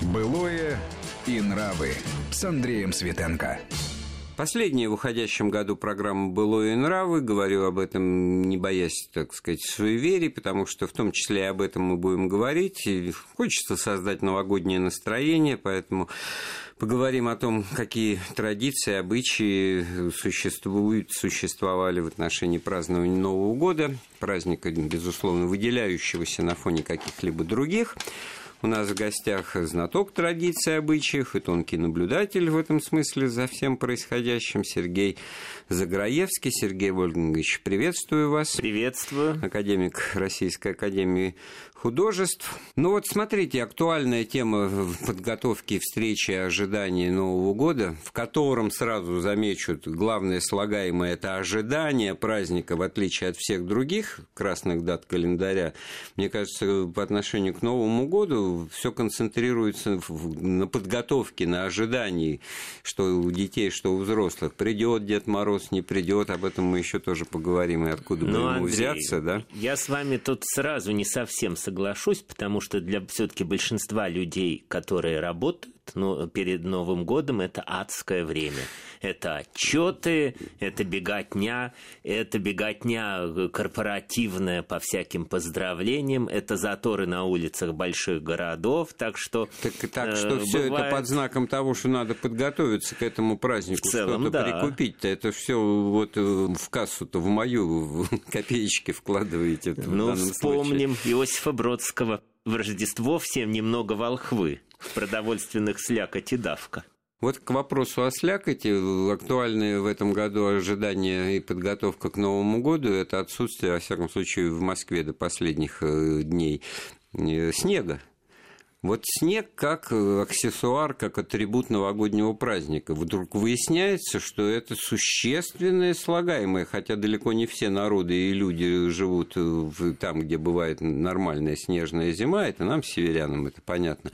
Былое и нравы с Андреем Светенко. Последняя в уходящем году программа «Былое и нравы». Говорю об этом, не боясь, так сказать, суеверий, потому что в том числе и об этом мы будем говорить. И хочется создать новогоднее настроение, поэтому поговорим о том, какие традиции, обычаи существуют, существовали в отношении празднования Нового года. Праздника, безусловно, выделяющегося на фоне каких-либо других. У нас в гостях знаток традиций обычаев и тонкий наблюдатель в этом смысле за всем происходящим Сергей Заграевский. Сергей Вольфгангович, приветствую вас. Приветствую. Академик Российской Академии художеств. Ну вот смотрите, актуальная тема в подготовке встречи ожидания Нового года, в котором сразу замечу, главное слагаемое – это ожидание праздника, в отличие от всех других красных дат календаря. Мне кажется, по отношению к Новому году все концентрируется на подготовке, на ожидании, что у детей, что у взрослых. Придет Дед Мороз, не придет, об этом мы еще тоже поговорим, и откуда бы ему Андрей, взяться, да? Я с вами тут сразу не совсем соглашусь, потому что для все-таки большинства людей, которые работают ну, перед Новым годом, это адское время. Это отчеты, это беготня, это беготня корпоративная по всяким поздравлениям, это заторы на улицах больших городов, так что... Так, так что э, все бывает... это под знаком того, что надо подготовиться к этому празднику, что-то да. прикупить-то, это все вот э, в кассу-то, в мою в копеечки вкладываете. Ну, вспомним случае. Иосифа Бродского в Рождество всем немного волхвы в продовольственных слякоть и давка. Вот к вопросу о слякоти, актуальные в этом году ожидания и подготовка к Новому году – это отсутствие, во всяком случае, в Москве до последних э, дней э, снега. Вот снег как э, аксессуар, как атрибут новогоднего праздника. Вдруг выясняется, что это существенное слагаемое, хотя далеко не все народы и люди живут там, где бывает нормальная снежная зима. Это нам, северянам, это понятно,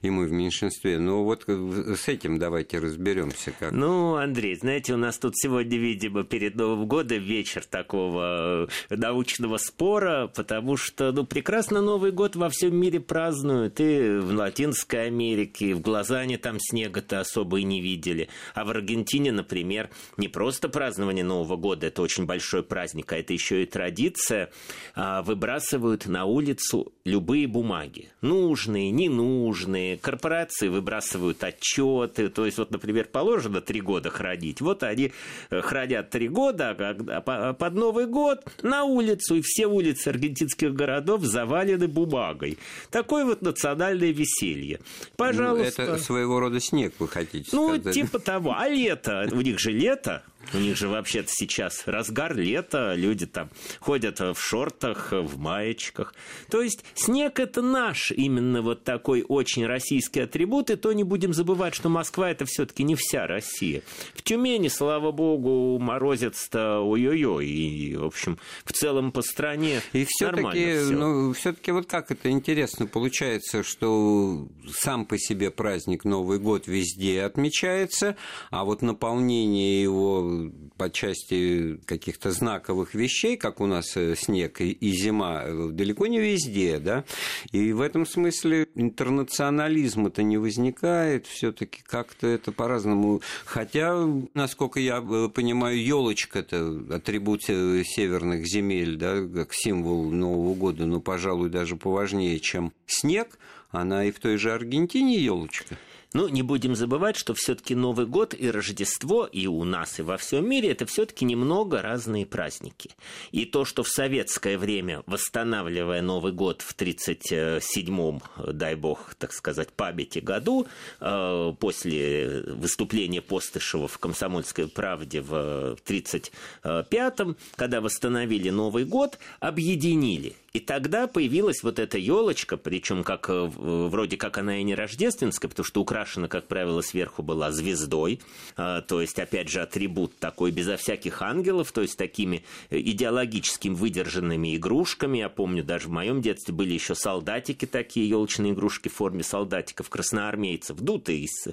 и мы в меньшинстве. Но вот с этим давайте разберемся. Как... Ну, Андрей, знаете, у нас тут сегодня, видимо, перед Новым годом вечер такого э, научного спора, потому что, ну, прекрасно Новый год во всем мире празднуют, и в Латинской Америке, в Глазане там снега-то особо и не видели. А в Аргентине, например, не просто празднование Нового года, это очень большой праздник, а это еще и традиция, а, выбрасывают на улицу любые бумаги. Нужные, ненужные. Корпорации выбрасывают отчеты. То есть, вот, например, положено три года хранить. Вот они э, хранят три года, а под Новый год на улицу, и все улицы аргентинских городов завалены бумагой. Такой вот национальный национальное веселье. Пожалуйста. Ну, это своего рода снег, вы хотите ну, сказать? Ну, типа того. А лето? У них же лето. У них же вообще-то сейчас разгар лета, люди там ходят в шортах, в маечках. То есть снег это наш именно вот такой очень российский атрибут, и то не будем забывать, что Москва это все-таки не вся Россия. В Тюмени, слава богу, морозец-то ой-ой-ой, и, в общем, в целом по стране и все-таки, ну, все-таки вот как это интересно получается, что сам по себе праздник Новый год везде отмечается, а вот наполнение его по части каких-то знаковых вещей, как у нас э, снег и, зима, э, далеко не везде, да, и в этом смысле интернационализма-то не возникает, все-таки как-то это по-разному, хотя, насколько я э, понимаю, елочка это атрибут северных земель, да, как символ Нового года, но, пожалуй, даже поважнее, чем снег, она и в той же Аргентине елочка. Ну, не будем забывать, что все-таки Новый год и Рождество и у нас, и во всем мире это все-таки немного разные праздники. И то, что в советское время, восстанавливая Новый год в 37-м, дай бог, так сказать, памяти году, э, после выступления Постышева в «Комсомольской правде» в 35-м, когда восстановили Новый год, объединили и тогда появилась вот эта елочка, причем как э, вроде как она и не рождественская, потому что украшена, как правило, сверху была звездой, а, то есть, опять же, атрибут такой безо всяких ангелов, то есть такими э, идеологическим выдержанными игрушками. Я помню, даже в моем детстве были еще солдатики такие, елочные игрушки в форме солдатиков, красноармейцев, дутые из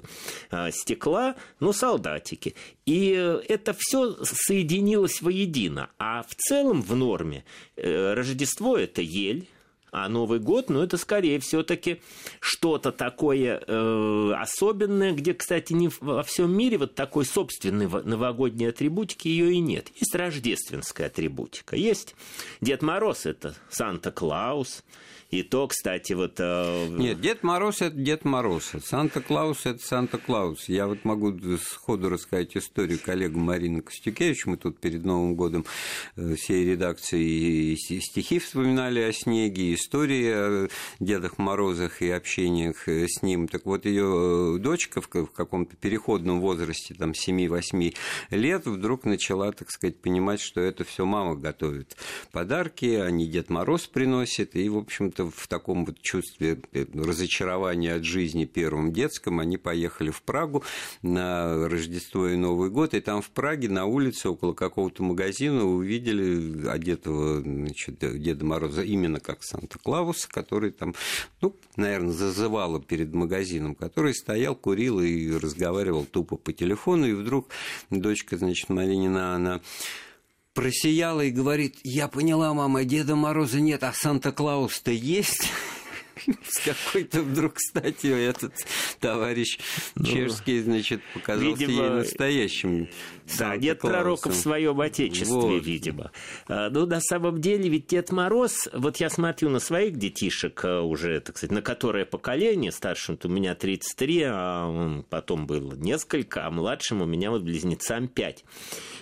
а, стекла, но солдатики. И э, это все соединилось воедино. А в целом в норме Рождество это ель, А Новый год, ну, это скорее все-таки что-то такое э, особенное, где, кстати, не во всем мире вот такой собственной новогодней атрибутики ее и нет. Есть рождественская атрибутика. Есть Дед Мороз, это Санта-Клаус, и то, кстати, вот... Э... Нет, Дед Мороз – это Дед Мороз, Санта-Клаус – это Санта-Клаус. Я вот могу сходу рассказать историю коллегу Марины Костюкевич. Мы тут перед Новым годом э, всей редакции стихи вспоминали о снеге, истории о Дедах Морозах и общениях э, с ним. Так вот, ее дочка в каком-то переходном возрасте, там, 7-8 лет, вдруг начала, так сказать, понимать, что это все мама готовит подарки, а не Дед Мороз приносит, и, в общем общем-то, в таком вот чувстве э, разочарования от жизни первым детском, они поехали в Прагу на Рождество и Новый год, и там в Праге на улице около какого-то магазина увидели одетого значит, Деда Мороза именно как Санта-Клауса, который там, ну, наверное, зазывало перед магазином, который стоял, курил и разговаривал тупо по телефону, и вдруг дочка, значит, Маринина, она просияла и говорит, я поняла, мама, Деда Мороза нет, а Санта-Клаус-то есть. С какой-то вдруг, кстати, этот товарищ ну, чешский, значит, показался видимо, ей настоящим. Да, нет пророка в своем отечестве, вот. видимо. А, ну, на самом деле, ведь Дед Мороз, вот я смотрю на своих детишек а, уже, так сказать, на которое поколение, старшим у меня 33, а потом было несколько, а младшим у меня вот близнецам 5.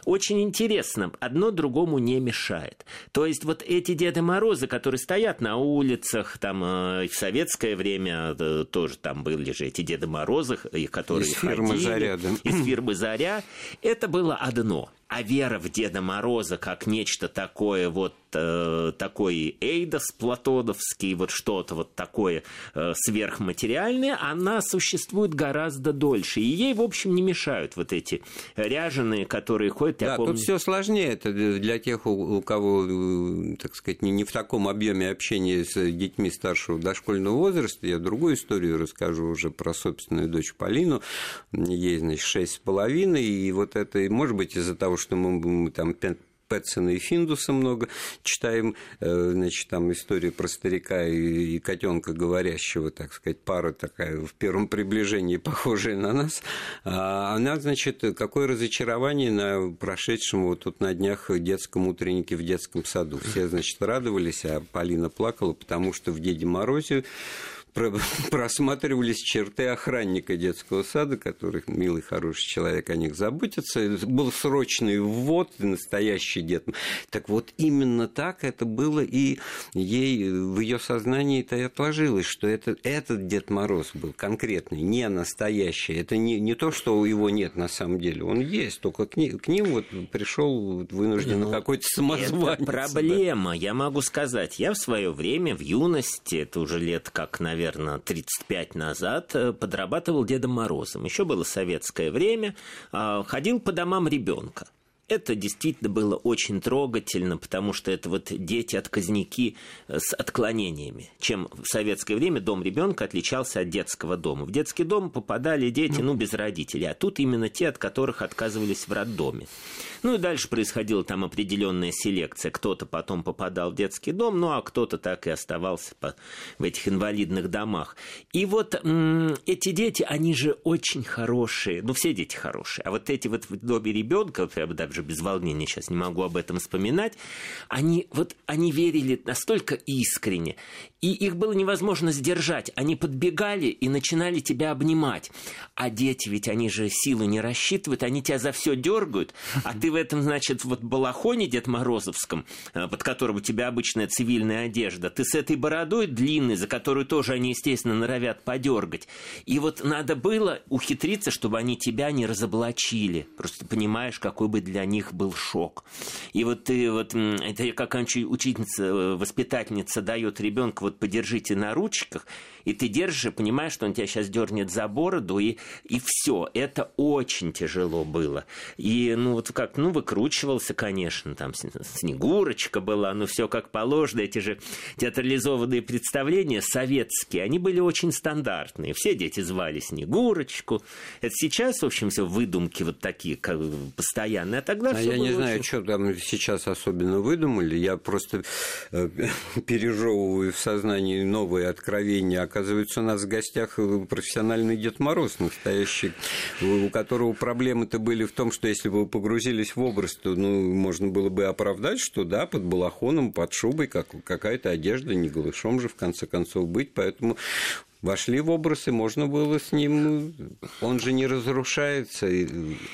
Очень интересно, одно другому не мешает. То есть вот эти Деды Морозы, которые стоят на улицах, там э, в советское время э, тоже там были же эти Деды Морозы, которые из фирмы ходили, «Заря», да. из фирмы «Заря», это было одно – а вера в Деда Мороза как нечто такое вот э, такой эйдос платоновский, вот что-то вот такое э, сверхматериальное, она существует гораздо дольше. И ей, в общем, не мешают вот эти ряженые, которые ходят. Да, помню... тут все сложнее. Это для тех, у, кого, э, так сказать, не, не в таком объеме общения с детьми старшего дошкольного возраста. Я другую историю расскажу уже про собственную дочь Полину. Ей, значит, шесть с половиной. И вот это, может быть, из-за того, что мы, мы там Пэтсона и Финдуса много читаем, э, значит, там история про старика и, и котенка говорящего, так сказать, пара такая в первом приближении похожая на нас. А она, значит, какое разочарование на прошедшем вот тут на днях детском утреннике в детском саду. Все, значит, радовались, а Полина плакала, потому что в Деде Морозе просматривались черты охранника детского сада, который милый, хороший человек о них заботится. Был срочный ввод, настоящий дед. Так вот, именно так это было, и ей в ее сознании это и отложилось, что это, этот Дед Мороз был конкретный, не настоящий. Это не, не то, что его нет на самом деле, он есть, только к, ним, к ним вот пришел вынужденно ну, какой-то самозванец. Это проблема, да. я могу сказать. Я в свое время, в юности, это уже лет как, наверное, наверное, 35 назад э, подрабатывал Дедом Морозом. Еще было советское время, а, ходил по домам ребенка. Это действительно было очень трогательно, потому что это вот дети-отказники э, с отклонениями. Чем в советское время дом ребенка отличался от детского дома. В детский дом попадали дети, ну, без родителей, а тут именно те, от которых отказывались в роддоме. Ну и дальше происходила там определенная селекция. Кто-то потом попадал в детский дом, ну а кто-то так и оставался по, в этих инвалидных домах. И вот м- эти дети, они же очень хорошие. Ну, все дети хорошие. А вот эти вот в доме ребенка, бы даже без волнения сейчас не могу об этом вспоминать, они, вот, они верили настолько искренне. И их было невозможно сдержать. Они подбегали и начинали тебя обнимать. А дети ведь, они же силы не рассчитывают, они тебя за все дергают, а ты в этом, значит, вот балахоне Дед Морозовском, э, под которым у тебя обычная цивильная одежда, ты с этой бородой длинной, за которую тоже они, естественно, норовят подергать. И вот надо было ухитриться, чтобы они тебя не разоблачили. Просто понимаешь, какой бы для них был шок. И вот ты вот, это как учительница, э, воспитательница дает ребенку вот подержите на ручках, и ты держишь и понимаешь, что он тебя сейчас дернет за бороду, и, и все. Это очень тяжело было. И, ну, вот как, ну, выкручивался, конечно, там Снегурочка была, ну, все как положено. Эти же театрализованные представления советские, они были очень стандартные. Все дети звали Снегурочку. Это сейчас, в общем, все выдумки вот такие как, постоянные. А Тогда а я не очень... знаю, что там сейчас особенно выдумали. Я просто э, пережевываю в сознании новые откровения. Оказывается, у нас в гостях профессиональный Дед Мороз настоящий, у которого проблемы-то были в том, что если бы вы погрузились в образ, то ну, можно было бы оправдать, что да, под балахоном, под шубой как, какая-то одежда, не голышом же в конце концов быть. Поэтому вошли в образ, и можно было с ним... Он же не разрушается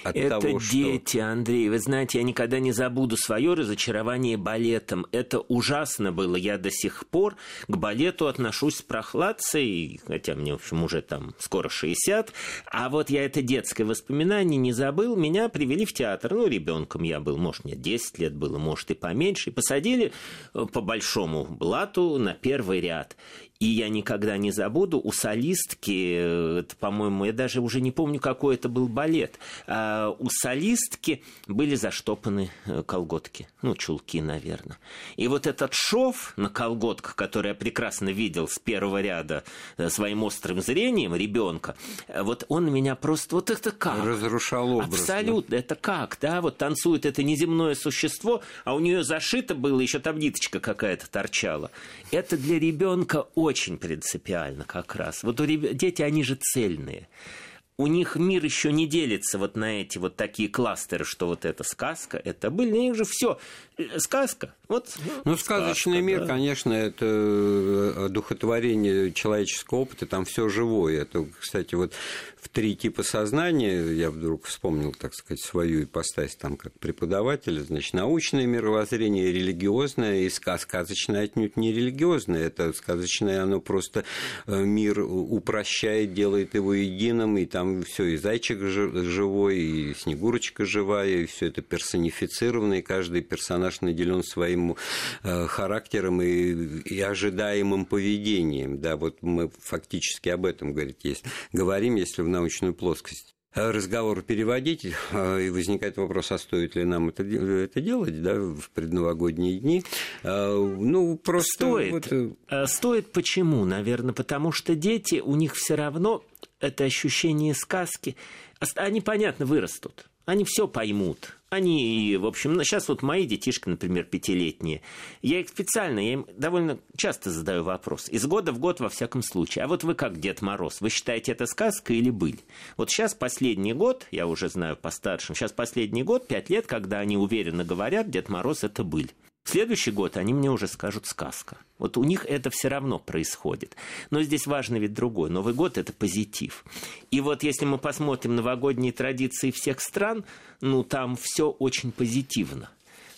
от Это того, что... дети, Андрей. Вы знаете, я никогда не забуду свое разочарование балетом. Это ужасно было. Я до сих пор к балету отношусь с прохладцей, хотя мне, в общем, уже там скоро 60. А вот я это детское воспоминание не забыл. Меня привели в театр. Ну, ребенком я был, может, мне 10 лет было, может, и поменьше. И посадили э, по большому блату на первый ряд. И я никогда не забуду, у солистки, э, это, по-моему, я даже уже не помню, какой это был балет, а у солистки были заштопаны э, колготки, ну, чулки, наверное. И вот этот шов на колготках, который я прекрасно видел с первого ряда э, своим острым зрением ребенка, вот он меня просто, вот это как? Разрушал образ. Абсолютно, да? это как, да, вот танцует это неземное существо, а у нее зашито было, еще там ниточка какая-то торчала. Это для ребенка очень очень принципиально как раз. Вот у ребят, дети, они же цельные у них мир еще не делится вот на эти вот такие кластеры, что вот это сказка, это были, у них же все э, сказка. Вот, ну, сказочный сказка, мир, да. конечно, это э, духотворение человеческого опыта, там все живое. Это, кстати, вот в три типа сознания, я вдруг вспомнил, так сказать, свою ипостась там как преподаватель, значит, научное мировоззрение, религиозное и сказочное отнюдь не религиозное. Это сказочное, оно просто э, мир упрощает, делает его единым, и там все, и зайчик живой, и снегурочка живая, и все это персонифицировано, и каждый персонаж наделен своим э, характером и, и ожидаемым поведением. Да, вот мы фактически об этом говорит, есть, говорим, если в научную плоскость разговор переводить, э, и возникает вопрос, а стоит ли нам это, это делать да, в предновогодние дни. Э, ну, просто... Стоит. Вот... Стоит почему? Наверное, потому что дети, у них все равно это ощущение сказки, они, понятно, вырастут. Они все поймут. Они, в общем, сейчас вот мои детишки, например, пятилетние, я их специально, я им довольно часто задаю вопрос, из года в год во всяком случае, а вот вы как Дед Мороз, вы считаете это сказка или быль? Вот сейчас последний год, я уже знаю по старшим, сейчас последний год, пять лет, когда они уверенно говорят, Дед Мороз это быль. В следующий год они мне уже скажут сказка. Вот у них это все равно происходит. Но здесь важно ведь другое. Новый год – это позитив. И вот если мы посмотрим новогодние традиции всех стран, ну там все очень позитивно.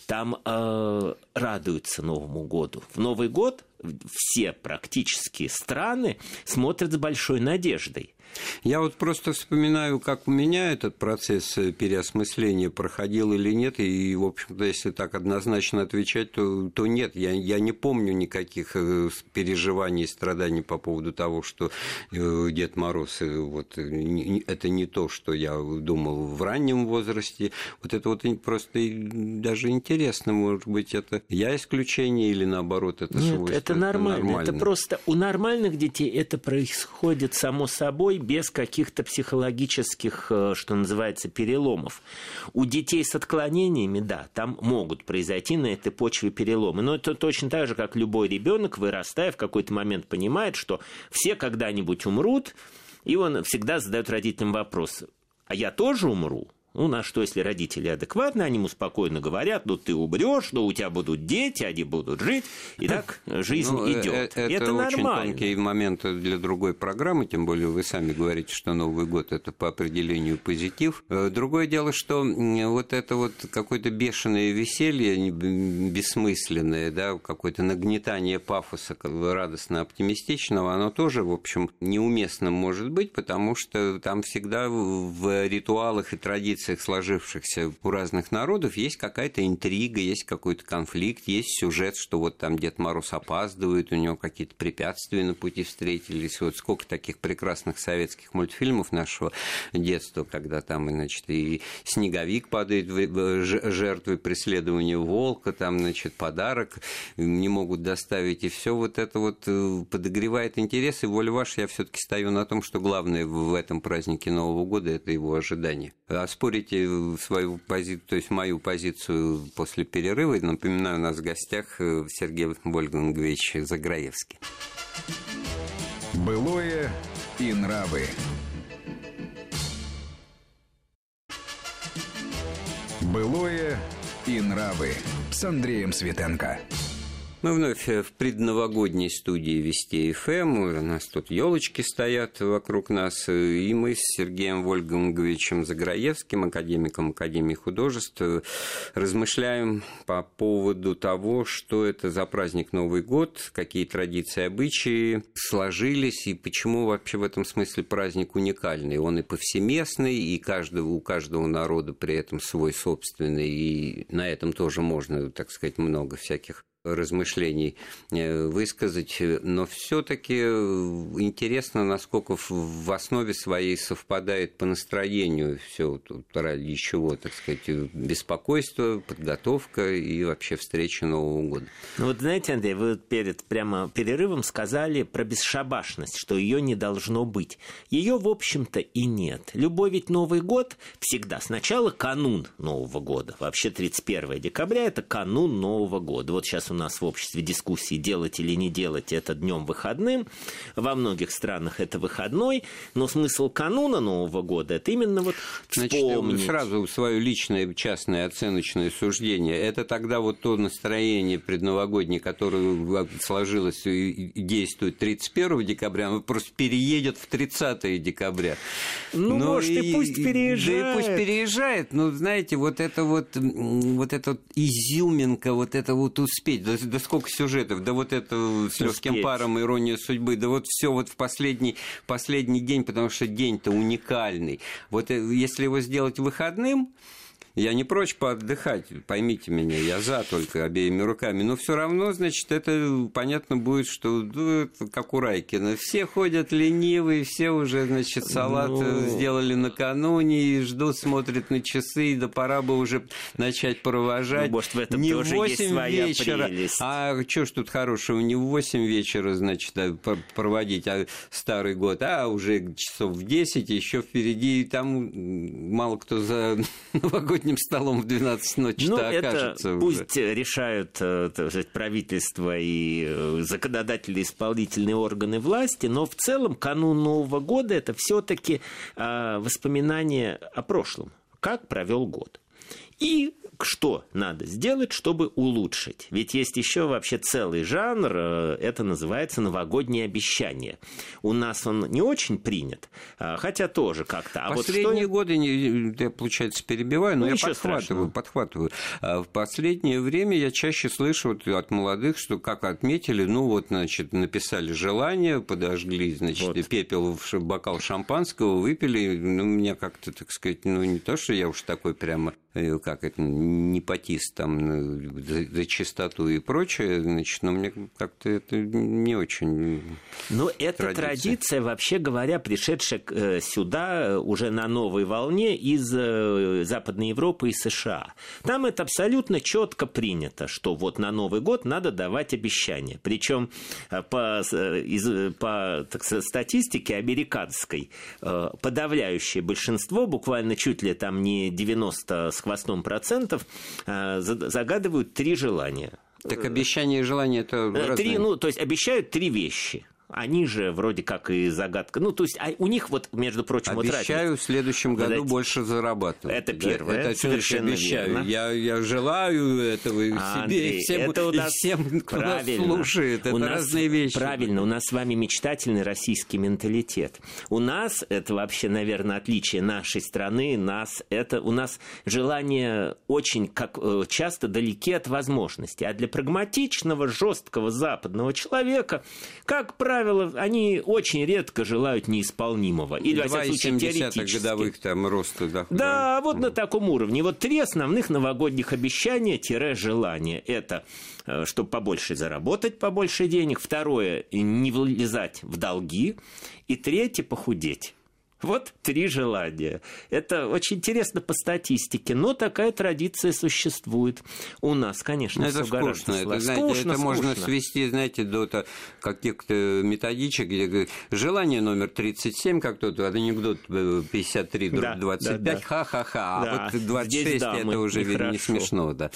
Там э, радуются Новому году. В Новый год все практически страны смотрят с большой надеждой. Я вот просто вспоминаю, как у меня этот процесс э, переосмысления проходил или нет, и, в общем-то, если так однозначно отвечать, то, то нет, я, я не помню никаких э, переживаний, страданий по поводу того, что э, Дед Мороз, вот, это не то, что я думал в раннем возрасте, вот это вот просто даже интересно, может быть, это я исключение или наоборот это нет, свойство? это это, нормально. это просто у нормальных детей это происходит само собой, без каких-то психологических, э, что называется, переломов. У детей с отклонениями, да, там могут произойти на этой почве переломы. Но это точно так же, как любой ребенок, вырастая, в какой-то момент понимает, что все когда-нибудь умрут, и он всегда задает родителям вопрос, а я тоже умру? Ну, на что, если родители адекватны, они ему спокойно говорят, ну, ты умрешь, ну, у тебя будут дети, они будут жить, и так жизнь ну, идет. Это, это очень нормально. тонкий момент для другой программы, тем более вы сами говорите, что Новый год – это по определению позитив. Э, другое дело, что вот это вот какое-то бешеное веселье, бессмысленное, да, какое-то нагнетание пафоса радостно-оптимистичного, оно тоже, в общем, неуместно может быть, потому что там всегда в ритуалах и традициях традициях, сложившихся у разных народов, есть какая-то интрига, есть какой-то конфликт, есть сюжет, что вот там Дед Мороз опаздывает, у него какие-то препятствия на пути встретились. Вот сколько таких прекрасных советских мультфильмов нашего детства, когда там, значит, и снеговик падает в жертвы преследования волка, там, значит, подарок не могут доставить, и все вот это вот э, подогревает интерес, и воля ваша, я все-таки стою на том, что главное в этом празднике Нового года – это его ожидание. А спорить оспорите свою позицию, то есть мою позицию после перерыва. Напоминаю, у нас в гостях э, Сергей Вольфгангович Заграевский. Былое и нравы. Былое и нравы с Андреем Светенко. Мы вновь в предновогодней студии Вести ФМ. У нас тут елочки стоят вокруг нас. И мы с Сергеем Вольганговичем Заграевским, академиком Академии художеств, размышляем по поводу того, что это за праздник Новый год, какие традиции, обычаи сложились, и почему вообще в этом смысле праздник уникальный. Он и повсеместный, и каждого, у каждого народа при этом свой собственный, и на этом тоже можно, так сказать, много всяких размышлений э, высказать, но все-таки э, интересно, насколько в основе своей совпадает по настроению все ради чего, так сказать, беспокойство, подготовка и вообще встреча Нового года. Ну вот знаете, Андрей, вы перед прямо перерывом сказали про бесшабашность, что ее не должно быть. Ее, в общем-то, и нет. Любой ведь Новый год всегда сначала канун Нового года. Вообще 31 декабря это канун Нового года. Вот сейчас у нас в обществе дискуссии, делать или не делать это днем выходным. Во многих странах это выходной, но смысл кануна Нового года это именно вот вспомнить. Значит, сразу свое личное, частное оценочное суждение. Это тогда вот то настроение предновогоднее, которое сложилось и действует 31 декабря, оно просто переедет в 30 декабря. Ну, ну может, и, и пусть переезжает. Да и пусть переезжает. Но, знаете, вот это вот, вот эта вот изюминка, вот это вот успеть. Да, да сколько сюжетов, да вот это с легким паром, ирония судьбы, да вот все вот в последний, последний день, потому что день-то уникальный. Вот э, если его сделать выходным, я не прочь поотдыхать, поймите меня, я за только обеими руками. Но все равно, значит, это понятно будет, что ну, как у Райкина. Все ходят ленивые, все уже, значит, салат ну... сделали накануне и ждут, смотрят на часы, да пора бы уже начать провожать. Ну, может, в этом не тоже в 8 есть своя вечера, прелесть. а что ж тут хорошего, не в 8 вечера, значит, а, проводить а старый год, а уже часов в 10, еще впереди, там мало кто за новогодний новогодним столом в 12 ночи ну, окажется. Это пусть решают э, сказать, правительство и э, законодательные исполнительные органы власти, но в целом канун Нового года это все-таки а, воспоминание о прошлом. Как провел год. И что надо сделать, чтобы улучшить? Ведь есть еще вообще целый жанр, э, это называется новогоднее обещание. У нас он не очень принят, а, хотя тоже как-то. А Последние вот что... годы, я, получается, перебиваю, но ну, я подхватываю, страшного. подхватываю. А в последнее время я чаще слышу вот от молодых, что как отметили, ну вот, значит, написали желание, подожгли, значит, вот. пепел в бокал шампанского, выпили, ну, меня как-то, так сказать, ну, не то, что я уж такой прямо Э, как это, непотист там за, чистоту и прочее, значит, но мне как-то это не очень Но эта традиция. традиция, вообще говоря, пришедшая э, сюда уже на новой волне из э, Западной Европы и США. Там это абсолютно четко принято, что вот на Новый год надо давать обещания. Причем по, из, по так, статистике американской подавляющее большинство, буквально чуть ли там не 90 с хвостом процентов э, загадывают три желания. Так обещание и желание это э, разные. Три, ну, то есть обещают три вещи они же вроде как и загадка. Ну, то есть а у них вот, между прочим, Обещаю вот в следующем году Подайте. больше зарабатывать. Это первое. Это совершенно обещаю. Верно. Я, я желаю этого Андрей, себе и всем, это у нас и всем кто правильно. нас слушает. Это у нас, разные вещи. Правильно, у нас с вами мечтательный российский менталитет. У нас, это вообще, наверное, отличие нашей страны, нас, это у нас желание очень как, э, часто далеки от возможности. А для прагматичного, жесткого западного человека, как правило, правило, они очень редко желают неисполнимого. Или, во всяком случае, теоретически. годовых там роста дохода. Да, вот на таком уровне. Вот три основных новогодних обещания-желания. Это э, чтобы побольше заработать, побольше денег. Второе – не влезать в долги. И третье – похудеть Вот три желания. Это очень интересно по статистике, но такая традиция существует. У нас, конечно, это все гораздо это, знаете, скучно, это можно скучно. свести, знаете, до каких-то методичек, где желание номер 37, как тот анекдот 53 Да, 25, да, да. ха-ха-ха, Да, а вот 26 здесь дамы, это уже не нехорошо. смешно, да.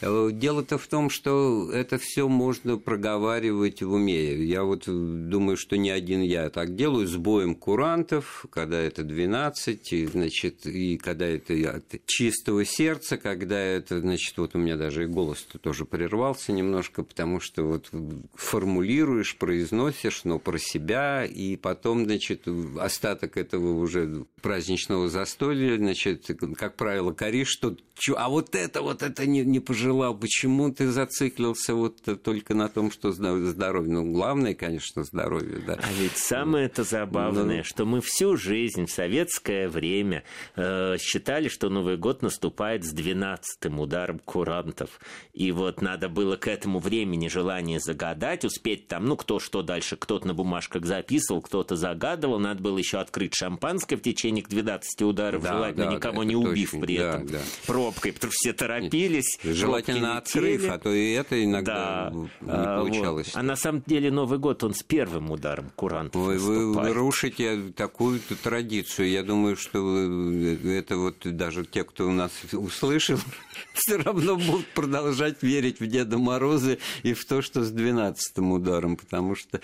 Э, Дело-то в том, что это все можно проговаривать в уме. Я вот думаю, что не один я так делаю с боем курантов, когда это 12, и, значит, и когда это от чистого сердца, когда это, значит, вот у меня даже и голос-то тоже прервался немножко, потому что вот формулируешь, произносишь, но про себя, и потом, значит, остаток этого уже праздничного застолья, значит, как правило, коришь, что а вот это, вот это не, не пожелал, почему ты зациклился вот только на том, что здоровье? Ну, главное, конечно, здоровье, да. А ведь самое это забавное, Ну. что мы всю жизнь в советское время э, считали, что Новый год наступает с 12-м ударом курантов. И вот надо было к этому времени желание загадать, успеть там, ну, кто что дальше, кто-то на бумажках записывал, кто-то загадывал, надо было еще открыть шампанское в течение к 12 ударов, Да, желательно да, никого не убив точно, при да, этом да. пробкой, потому что все торопились. Желательно открыв, а то и это иногда Да. не А, вот. получалось. А на самом деле Новый год, он с первым ударом курантов Вы, вы наступает. рушите такую традицию. Я думаю, что вы- это вот даже те, кто у нас услышал, все равно будут продолжать верить в Деда Мороза и в то, что с 12-м ударом, потому что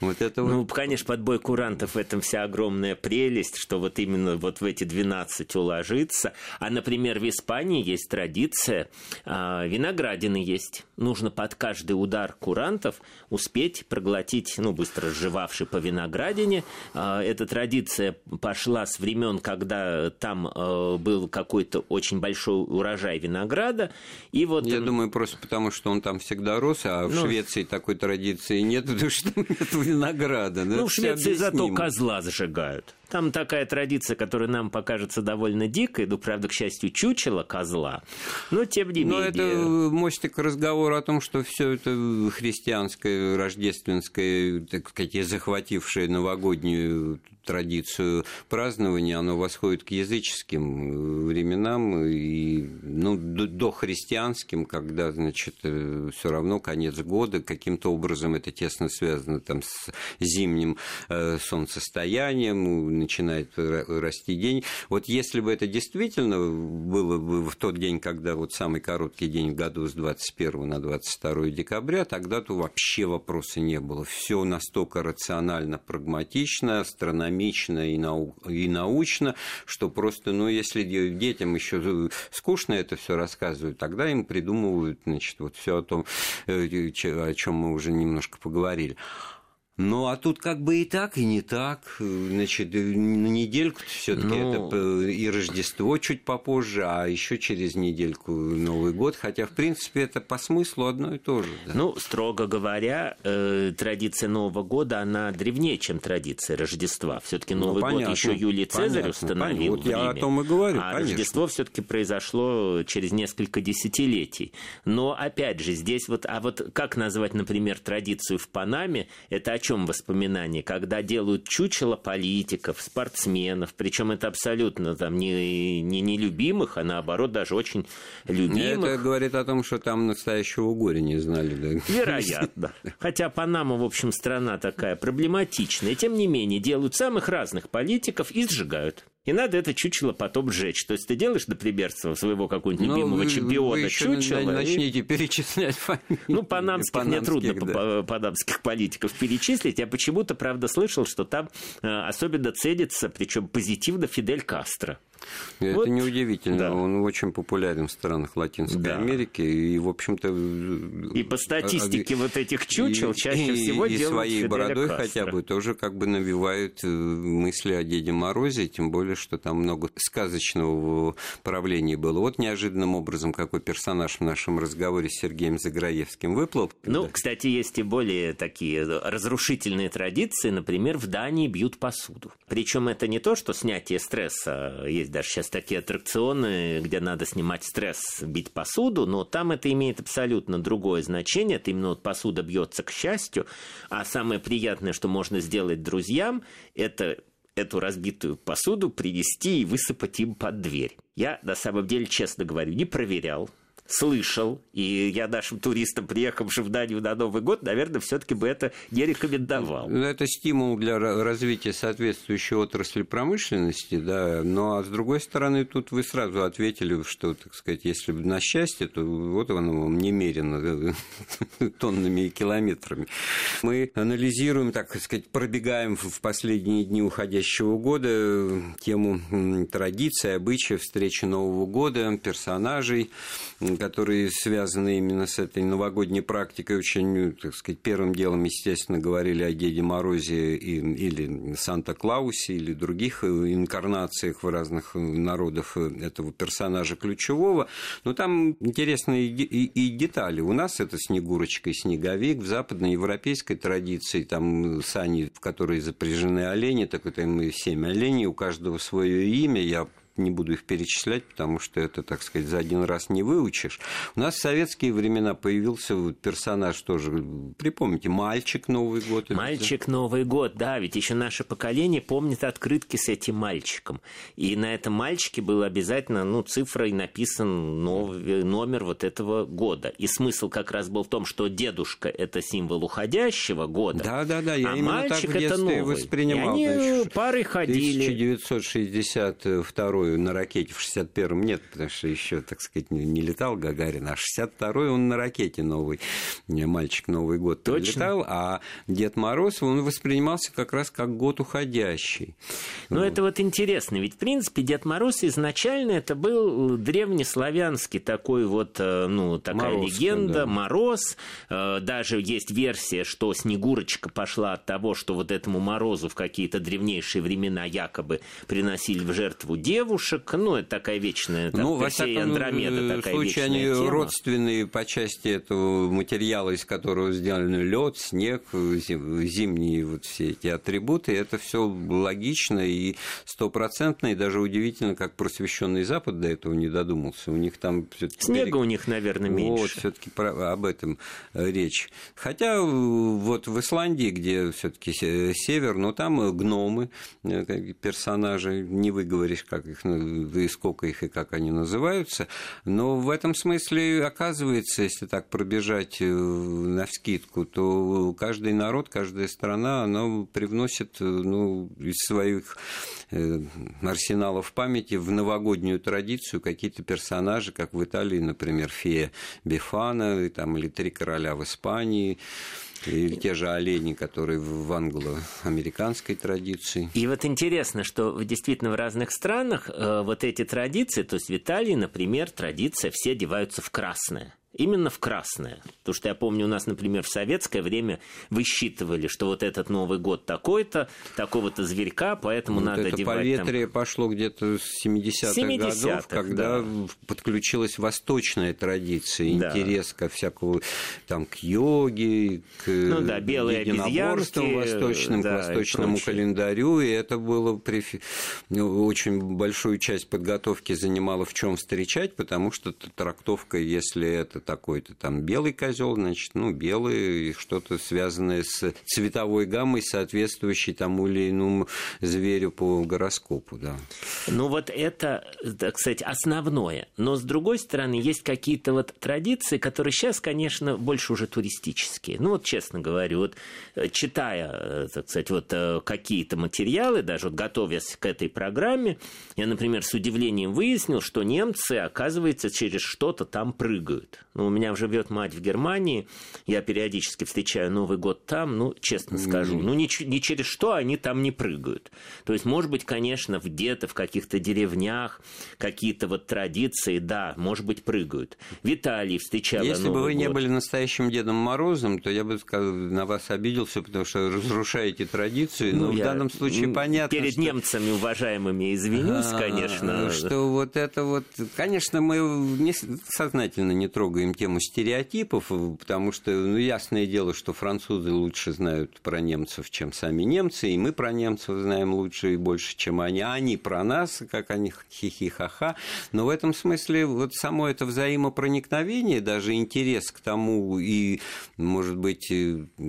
вот это вот... Ну, конечно, подбой курантов в этом вся огромная прелесть, что вот именно вот в эти 12 уложиться. А, например, в Испании есть традиция, а, виноградины есть. Нужно под каждый удар курантов успеть проглотить, ну, быстро сживавший по виноградине. А, Эта традиция пошла с времен, когда там э, был какой-то очень большой урожай винограда. И вот Я думаю, просто потому, что он там всегда рос, а в Ну, Швеции такой традиции нет, потому что нет винограда. Ну, в Швеции зато козла зажигают. Там такая традиция, которая нам покажется довольно дикой, ну, правда, к счастью, чучело козла, но тем не Но менее. это мостик разговора о том, что все это христианское, рождественское, так сказать, захватившее новогоднюю традицию празднования, оно восходит к языческим э, временам и ну, до, дохристианским, когда, значит, все равно конец года, каким-то образом это тесно связано там с зимним э, солнцестоянием, начинает ра- расти день. Вот если бы это действительно было бы в тот день, когда вот самый короткий день в году с 21 на 22 декабря, тогда-то вообще вопроса не было. Все настолько рационально, прагматично, астрономично и, нау- и научно, что просто, ну, если де- детям еще скучно это все рассказывают, тогда им придумывают, значит, вот все о том, э, о чем мы уже немножко поговорили. Ну, а тут как бы и так, и не так. Значит, на недельку все-таки Ну- это и Рождество чуть попозже, а еще через недельку Новый год. Хотя, в принципе, это по смыслу одно и то же. да. Ну, строго говоря, э, традиция Нового года, она древнее, чем традиция Рождества. Все-таки Ну, Новый год понятно, еще Юлий Цезарь понятно, установил понятно. Вот я о том и говорю, А конечно. Рождество все-таки произошло через несколько десятилетий. Но, опять же, здесь вот... А вот как назвать, например, традицию в Панаме? Это чем воспоминания? Когда делают чучело политиков, спортсменов, причем это абсолютно там не, не нелюбимых, а наоборот даже очень любимых. Это говорит о том, что там настоящего горя не знали. Да. Вероятно. Хотя Панама, в общем, страна такая проблематичная. Тем не менее, делают самых разных политиков и сжигают. И надо это чучело потом сжечь. То есть ты делаешь, например, своего какого-нибудь Ну, любимого вы- чемпиона вы еще чучела. и- начните перечислять фамилии. Ну, панамских, мне трудно да. па- панамских политиков перечислить. Я почему-то, правда, слышал, что там э, особенно ценится, причем позитивно, Фидель Кастро. Это Вот. неудивительно. Да. Он очень популярен в странах Латинской Да. Америки. И, в общем-то... И по статистике вот этих чучел и- чаще и- всего и делают своей Фиделя бородой Кастро. хотя бы тоже как бы навевают э, мысли о Деде Морозе, тем более, что там много сказочного в правлении было. Вот неожиданным образом какой персонаж в нашем разговоре с Сергеем Заграевским выплыл. Ну, кстати, есть и более такие разрушительные традиции. Например, в Дании бьют посуду. Причем это не то, что снятие стресса. Есть даже сейчас такие аттракционы, где надо снимать стресс, бить посуду, но там это имеет абсолютно другое значение. Это именно вот посуда бьется к счастью. А самое приятное, что можно сделать друзьям, это эту разбитую посуду принести и высыпать им под дверь. Я, на самом деле, честно говорю, не проверял, слышал, и я нашим туристам, приехавшим в Данию на Новый год, наверное, все-таки бы это не рекомендовал. Ну, это стимул для развития соответствующей отрасли промышленности, да, но а с другой стороны, тут вы сразу ответили, что, так сказать, если на счастье, то вот оно вам немерено тоннами и километрами. Мы анализируем, так сказать, пробегаем в последние дни уходящего года тему традиций, обычаев, встречи Нового года, персонажей, которые связаны именно с этой новогодней практикой, очень, так сказать, первым делом, естественно, говорили о Деде Морозе или Санта-Клаусе, или других инкарнациях в разных народов этого персонажа ключевого. Но там интересные и детали. У нас это Снегурочка и Снеговик, в западноевропейской традиции там сани, в которые запряжены олени, так это мы семь оленей, у каждого свое имя. Я не буду их перечислять, потому что это, так сказать, за один раз не выучишь. У нас в советские времена появился персонаж тоже, припомните, «Мальчик Новый год». «Мальчик Новый год», да, ведь еще наше поколение помнит открытки с этим мальчиком. И на этом мальчике был обязательно, ну, цифрой написан новый, номер вот этого года. И смысл как раз был в том, что дедушка – это символ уходящего года. Да, да, да, я а именно мальчик это новый. воспринимал. И они парой ходили. 1962 62-ю на ракете в 61-м нет, потому что еще, так сказать, не летал Гагарин, а 62-й он на ракете новый, мальчик Новый год Точно? летал, а Дед Мороз, он воспринимался как раз как год уходящий. Ну, вот. это вот интересно, ведь, в принципе, Дед Мороз изначально это был древнеславянский такой вот, э, ну, такая Мороз, легенда, да. Мороз, э, даже есть версия, что Снегурочка пошла от того, что вот этому Морозу в какие-то древнейшие времена якобы приносили в жертву деву, девушек, ну, это такая вечная, там, ну, Персея Андромеда э, такая случае, они тема. родственные по части этого материала, из которого сделаны лед, снег, зимние вот все эти атрибуты, это все логично и стопроцентно, и даже удивительно, как просвещенный Запад до этого не додумался. У них там Снега перек... у них, наверное, меньше. Вот, все-таки об этом э, речь. Хотя э, вот в Исландии, где все-таки север, но там гномы, персонажи, не выговоришь, как их, да и сколько их и как они называются. Но в этом смысле, оказывается, если так пробежать э, на вскидку, то каждый народ, каждая страна, она привносит э, ну, из своих э, арсеналов памяти в новогоднюю традицию какие-то персонажи, как в Италии, например, фея Бефана, там, или три короля в Испании. Или те же олени, которые в англо-американской традиции. И вот интересно, что действительно в разных странах э, вот эти традиции, то есть в Италии, например, традиция все одеваются в красное именно в красное. Потому что я помню, у нас, например, в советское время высчитывали, что вот этот Новый год такой-то, такого-то зверька, поэтому вот надо это одевать поветрие там... пошло где-то с 70-х, 70 годов, когда да. подключилась восточная традиция, да. интерес ко всякому, там, к йоге, к ну, да, белые единоборствам восточным, да, к восточному календарю, и это было при... ну, очень большую часть подготовки занимало в чем встречать, потому что трактовка, если это такой-то там белый козел, значит, ну, белый, что-то связанное с цветовой гаммой, соответствующей тому или иному зверю по гороскопу, да. Ну, вот это, сказать, основное. Но, с другой стороны, есть какие-то вот традиции, которые сейчас, конечно, больше уже туристические. Ну, вот честно говорю, вот э, читая, э, так сказать, вот э, какие-то материалы, даже вот готовясь к этой программе, я, например, с удивлением выяснил, что немцы, оказывается, через что-то там прыгают. Ну, у меня живет мать в Германии, я периодически встречаю Новый год там, ну, честно скажу, ну, ни, ни через что они там не прыгают. То есть, может быть, конечно, где-то в каких-то деревнях какие-то вот традиции, да, может быть, прыгают. В Италии встречала Если Новый бы вы год. не были настоящим Дедом Морозом, то я бы сказал, на вас обиделся, потому что разрушаете традиции, ну, но в данном случае понятно, Перед что... немцами уважаемыми извинюсь, а, конечно. Что вот это вот... Конечно, мы не, сознательно не трогаем затрагиваем тему стереотипов, потому что, ну, ясное дело, что французы лучше знают про немцев, чем сами немцы, и мы про немцев знаем лучше и больше, чем они, а они про нас, как они хихи-ха-ха. Но в этом смысле вот само это взаимопроникновение, даже интерес к тому и, может быть,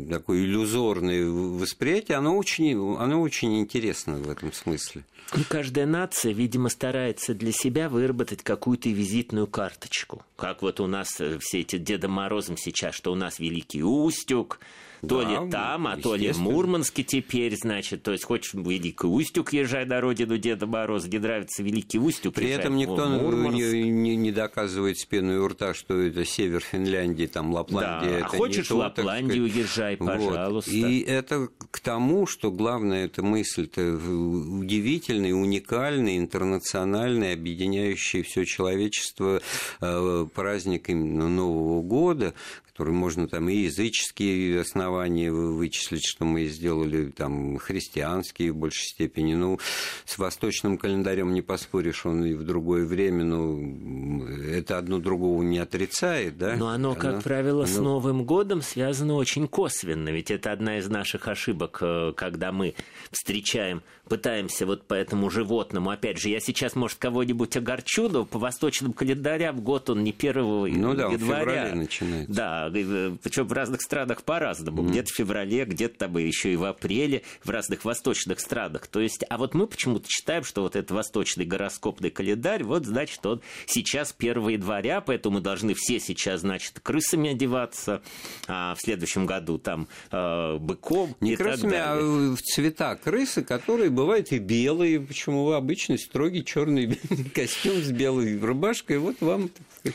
такое иллюзорное восприятие, оно очень, оно очень интересно в этом смысле. И каждая нация, видимо, старается для себя выработать какую-то визитную карточку. Как вот у нас э, все эти Деда Морозом сейчас, что у нас Великий Устюг, то да, ли там, а то ли в Мурманске теперь, значит. То есть, хочешь в Великий Устюг, езжай на родину Деда Мороза, где нравится Великий Устюг, При этом никто не, не, не доказывает с пеной у рта, что это север Финляндии, там Лапландия. Да, это а хочешь в Лапландию езжай, пожалуйста. Вот. И это к тому, что главное, эта мысль-то удивительная, уникальная, интернациональная, объединяющая все человечество э, праздник именно Нового года, который можно там и языческие основания вычислить, что мы сделали, там христианские в большей степени. Ну, с восточным календарем не поспоришь, он и в другое время, ну, это одно другого не отрицает, да? Но оно, как оно, правило, оно... с Новым годом связано очень косвенно, ведь это одна из наших ошибок, э, когда мы встречаем, пытаемся вот по этому животному, опять же, я сейчас, может, кого-нибудь огорчу, но по восточным календарям год он не первого ну, да, января. Он начинается. Да, Э, причем в разных странах по-разному. Mm. Где-то в феврале, где-то там еще и в апреле, в разных восточных странах. То есть, а вот мы почему-то считаем, что вот этот восточный гороскопный календарь, вот, значит, он сейчас 1 января, поэтому мы должны все сейчас, значит, крысами одеваться, а в следующем году там э, быком Не и крысами, так далее. а в цвета крысы, которые бывают и белые, почему вы обычно строгий черный костюм с белой рубашкой, вот вам, так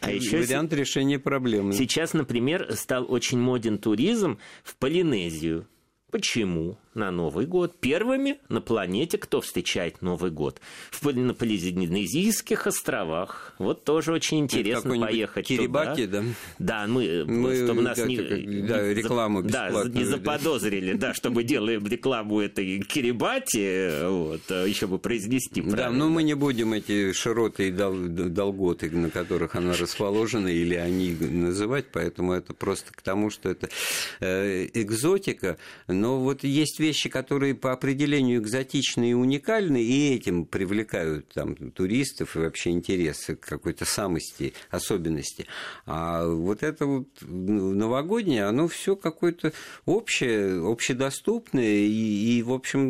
сказать, а вариант решения проблемы. Сейчас например, стал очень моден туризм в Полинезию. Почему? На Новый год. Первыми на планете, кто встречает Новый год. В, на Полинезийских островах. Вот тоже очень интересно поехать Кирибати, туда. да? Да, мы, мы чтобы нас не, да, рекламу да, не заподозрили, да, что мы делаем рекламу этой Кирибати, вот, а еще бы произнести Да, но мы не будем эти широты и долготы, на которых она расположена, или они называть, поэтому это просто к тому, что это э, экзотика, но вот есть вещи, которые по определению экзотичны и уникальны, и этим привлекают там, туристов и вообще интересы к какой-то самости, особенности. А вот это вот новогоднее, оно все какое-то общее, общедоступное, и, и в общем,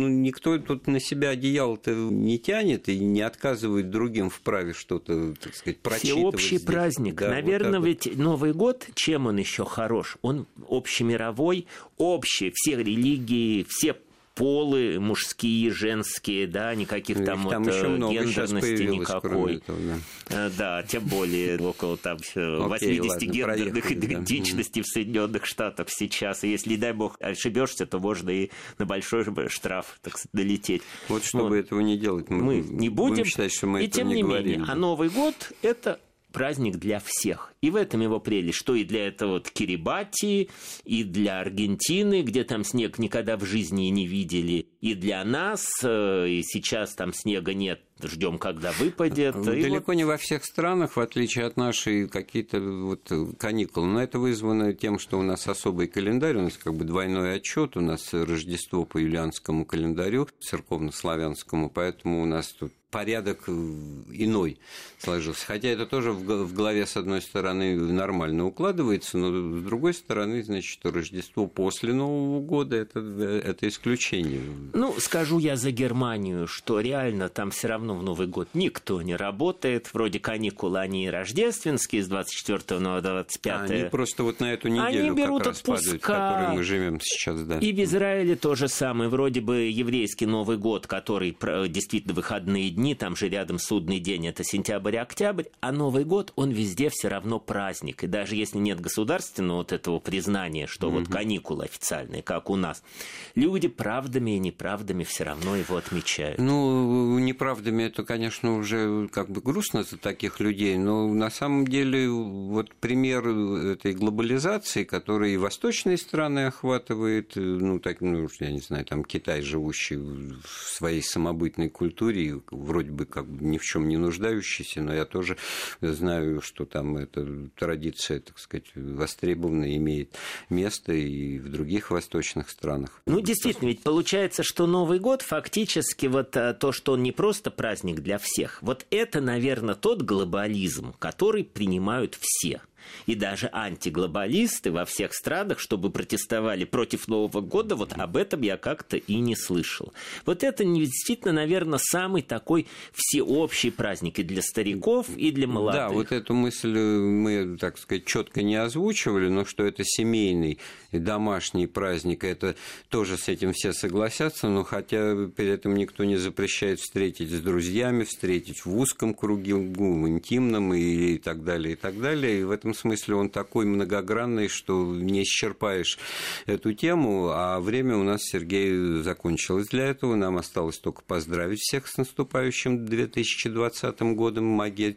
ну, никто тут на себя одеяло-то не тянет и не отказывает другим в праве что-то, так сказать, прочитывать. Всеобщий здесь. праздник. Да, Наверное, вот ведь Новый год, чем он еще хорош? Он общемировой, общий, все религии, все полы мужские, женские, да, никаких там, там вот, еще много гендерности никакой. Этого, да. Э, да, тем более около там 80 гендерных идентичностей в Соединенных Штатах сейчас. И если, дай бог, ошибешься, то можно и на большой штраф так сказать, долететь. Вот чтобы вот. этого не делать, мы, мы не будем. будем считать, что мы и тем не, не менее, а Новый год – это праздник для всех. И в этом его прелесть, что и для этого вот Кирибати, и для Аргентины, где там снег никогда в жизни не видели, и для нас, э, и сейчас там снега нет, ждем, когда выпадет. Далеко вот... не во всех странах, в отличие от нашей, какие-то вот каникулы. Но это вызвано тем, что у нас особый календарь, у нас как бы двойной отчет, у нас Рождество по юлианскому календарю, церковно-славянскому, поэтому у нас тут порядок э, иной сложился. Хотя это тоже в голове, с одной стороны, нормально укладывается, но с другой стороны, значит, Рождество после Нового года это, это исключение. Ну, скажу я за Германию, что реально там все равно в Новый год никто не работает. Вроде каникулы, они и рождественские с 24 на 25. Они просто вот на эту неделю они берут как раз отпуска. падают, в которой мы живем сейчас. Да. И в Израиле то же самое. Вроде бы еврейский Новый год, который действительно выходные дни там же рядом судный день, это сентябрь-октябрь, а Новый год, он везде все равно праздник. И даже если нет государственного вот этого признания, что угу. вот каникулы официальные, как у нас, люди правдами и неправдами все равно его отмечают. Ну, неправдами годами это, конечно, уже как бы грустно за таких людей, но на самом деле вот пример этой глобализации, который и восточные страны охватывает, ну, так, ну, я не знаю, там Китай, живущий в своей самобытной культуре, вроде бы как бы ни в чем не нуждающийся, но я тоже знаю, что там эта традиция, так сказать, востребована, имеет место и в других восточных странах. Ну, действительно, ведь получается, что Новый год фактически вот э, то, что он не просто праздник для всех, вот это, наверное, тот глобализм, который принимают все и даже антиглобалисты во всех странах, чтобы протестовали против Нового года, вот об этом я как-то и не слышал. Вот это действительно, наверное, самый такой всеобщий праздник и для стариков, и для молодых. Да, вот эту мысль э, мы, так сказать, четко не озвучивали, но что это семейный и домашний праздник, это тоже с этим все согласятся, но хотя при этом никто не запрещает встретить с друзьями, встретить в узком кругу, в интимном и так далее, и так далее. И в этом смысле он такой многогранный, что не исчерпаешь эту тему, а время у нас, Сергей, закончилось для этого. Нам осталось только поздравить всех с наступающим 2020 годом. Магия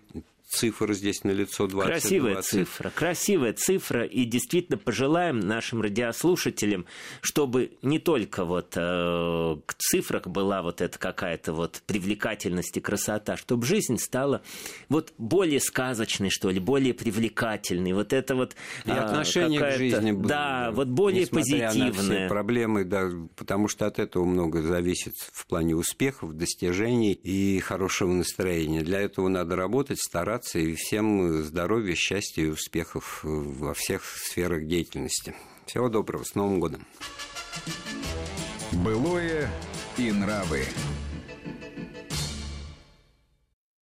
цифр здесь на лицо 20. Красивая 20. цифра, красивая цифра. И действительно пожелаем нашим радиослушателям, чтобы не только вот э, к цифрах была вот эта какая-то вот привлекательность и красота, чтобы жизнь стала вот более сказочной, что ли, более привлекательной. Вот это вот и э, отношение к жизни да, вот более позитивное. Проблемы, да, потому что от этого много зависит в плане успехов, достижений и хорошего настроения. Для этого надо работать, стараться стараться и всем здоровья, счастья и успехов во всех сферах деятельности. Всего доброго, с Новым годом! Былое и нравы.